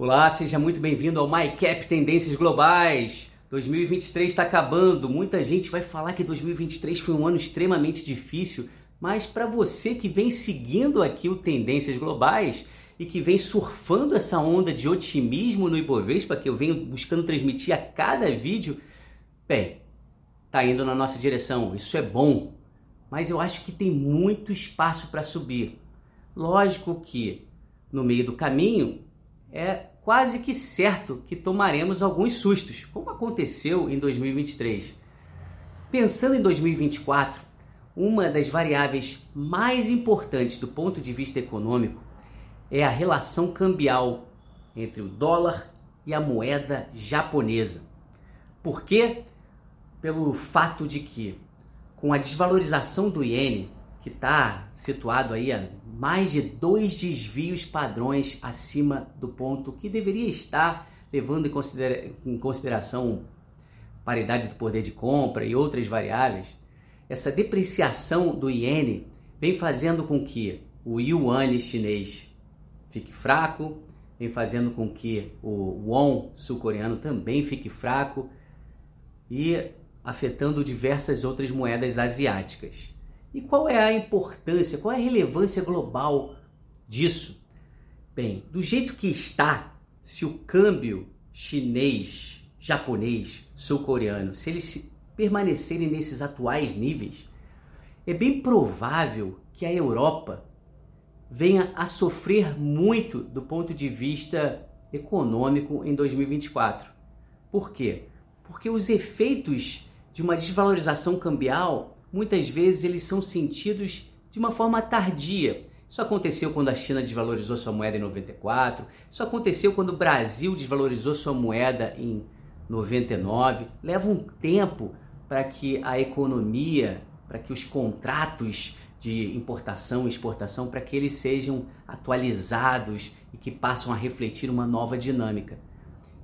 Olá, seja muito bem-vindo ao MyCap Tendências Globais. 2023 está acabando. Muita gente vai falar que 2023 foi um ano extremamente difícil, mas para você que vem seguindo aqui o Tendências Globais e que vem surfando essa onda de otimismo no Ibovespa que eu venho buscando transmitir a cada vídeo, bem, tá indo na nossa direção. Isso é bom, mas eu acho que tem muito espaço para subir. Lógico que no meio do caminho é quase que certo que tomaremos alguns sustos, como aconteceu em 2023. Pensando em 2024, uma das variáveis mais importantes do ponto de vista econômico é a relação cambial entre o dólar e a moeda japonesa. Por quê? Pelo fato de que, com a desvalorização do iene, que está situado aí a mais de dois desvios padrões acima do ponto que deveria estar, levando em, considera em consideração paridade do poder de compra e outras variáveis, essa depreciação do iene vem fazendo com que o yuan chinês fique fraco, vem fazendo com que o won sul-coreano também fique fraco e afetando diversas outras moedas asiáticas. E qual é a importância, qual é a relevância global disso? Bem, do jeito que está, se o câmbio chinês, japonês, sul-coreano, se eles permanecerem nesses atuais níveis, é bem provável que a Europa venha a sofrer muito do ponto de vista econômico em 2024. Por quê? Porque os efeitos de uma desvalorização cambial muitas vezes eles são sentidos de uma forma tardia. Isso aconteceu quando a China desvalorizou sua moeda em 94, isso aconteceu quando o Brasil desvalorizou sua moeda em 99. Leva um tempo para que a economia, para que os contratos de importação e exportação, para que eles sejam atualizados e que passam a refletir uma nova dinâmica.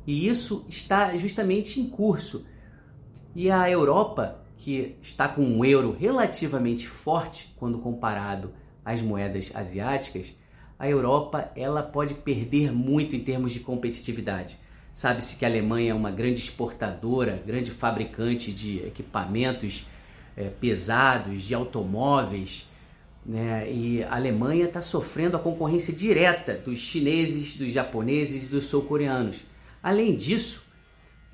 E isso está justamente em curso. E a Europa que está com um euro relativamente forte quando comparado às moedas asiáticas, a Europa ela pode perder muito em termos de competitividade. Sabe-se que a Alemanha é uma grande exportadora, grande fabricante de equipamentos é, pesados, de automóveis, né? e a Alemanha está sofrendo a concorrência direta dos chineses, dos japoneses e dos sul-coreanos. Além disso,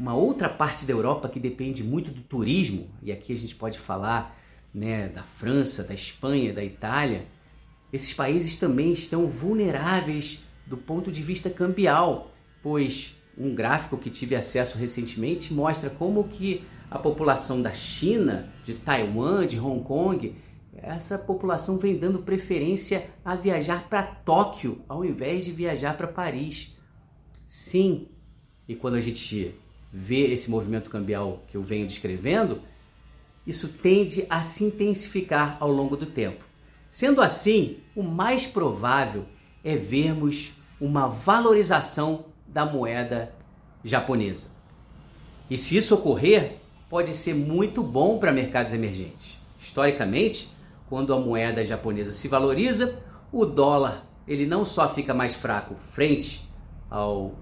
uma outra parte da Europa que depende muito do turismo, e aqui a gente pode falar né, da França, da Espanha, da Itália, esses países também estão vulneráveis do ponto de vista cambial, pois um gráfico que tive acesso recentemente mostra como que a população da China, de Taiwan, de Hong Kong, essa população vem dando preferência a viajar para Tóquio ao invés de viajar para Paris. Sim, e quando a gente vê esse movimento cambial que eu venho descrevendo, isso tende a se intensificar ao longo do tempo. Sendo assim, o mais provável é vermos uma valorização da moeda japonesa. E se isso ocorrer, pode ser muito bom para mercados emergentes. Historicamente, quando a moeda japonesa se valoriza, o dólar ele não só fica mais fraco frente ao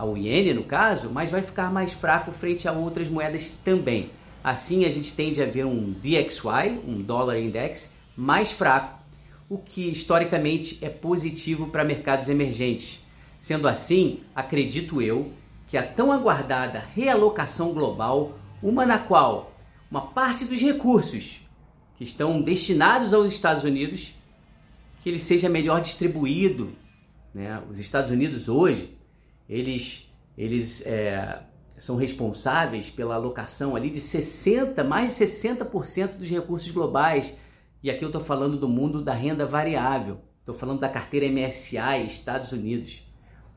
ao iene no caso, mas vai ficar mais fraco frente a outras moedas também. Assim a gente tende a ver um DXY, um dólar index, mais fraco, o que historicamente é positivo para mercados emergentes. Sendo assim, acredito eu que a tão aguardada realocação global, uma na qual uma parte dos recursos que estão destinados aos Estados Unidos, que ele seja melhor distribuído. Né? Os Estados Unidos hoje eles, eles é, são responsáveis pela alocação ali de 60, mais de 60% dos recursos globais. E aqui eu estou falando do mundo da renda variável. Estou falando da carteira MSCI Estados Unidos.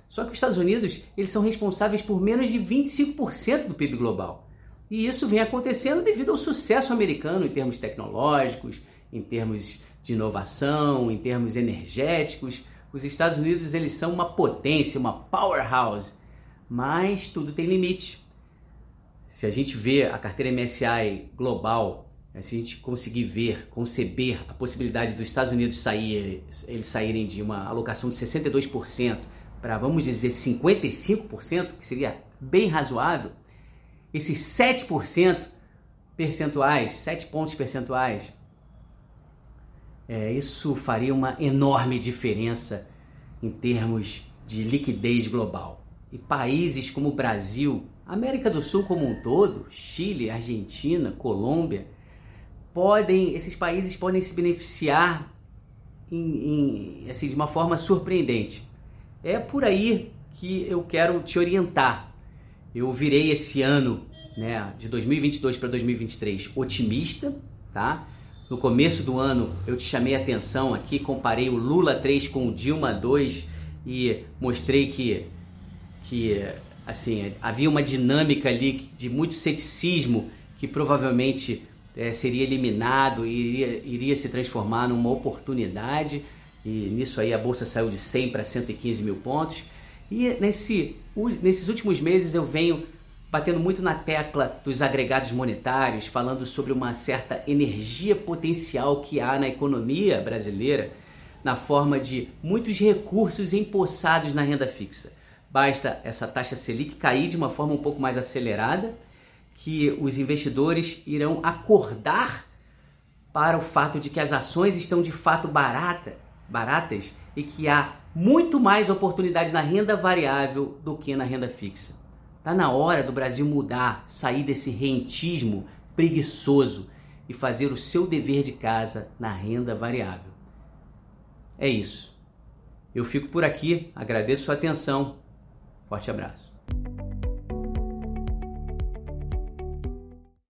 Só que os Estados Unidos eles são responsáveis por menos de 25% do PIB global. E isso vem acontecendo devido ao sucesso americano em termos tecnológicos, em termos de inovação, em termos energéticos. Os Estados Unidos eles são uma potência, uma powerhouse, mas tudo tem limite. Se a gente vê a carteira MSI global, né, se a gente conseguir ver, conceber a possibilidade dos Estados Unidos sair, eles saírem de uma alocação de 62% para, vamos dizer, 55%, que seria bem razoável, esses 7% percentuais, 7 pontos percentuais, é, isso faria uma enorme diferença em termos de liquidez global. E países como o Brasil, América do Sul como um todo, Chile, Argentina, Colômbia, podem, esses países podem se beneficiar em, em, assim, de uma forma surpreendente. É por aí que eu quero te orientar. Eu virei esse ano, né, de 2022 para 2023, otimista, tá? No começo do ano eu te chamei a atenção aqui, comparei o Lula 3 com o Dilma 2 e mostrei que, que assim, havia uma dinâmica ali de muito ceticismo que provavelmente é, seria eliminado e iria, iria se transformar numa oportunidade. E nisso aí a bolsa saiu de 100 para 115 mil pontos. E nesse, nesses últimos meses eu venho batendo muito na tecla dos agregados monetários, falando sobre uma certa energia potencial que há na economia brasileira, na forma de muitos recursos empossados na renda fixa. Basta essa taxa Selic cair de uma forma um pouco mais acelerada, que os investidores irão acordar para o fato de que as ações estão de fato barata, baratas e que há muito mais oportunidade na renda variável do que na renda fixa. Está na hora do Brasil mudar, sair desse rentismo preguiçoso e fazer o seu dever de casa na renda variável. É isso. Eu fico por aqui, agradeço sua atenção. Forte abraço.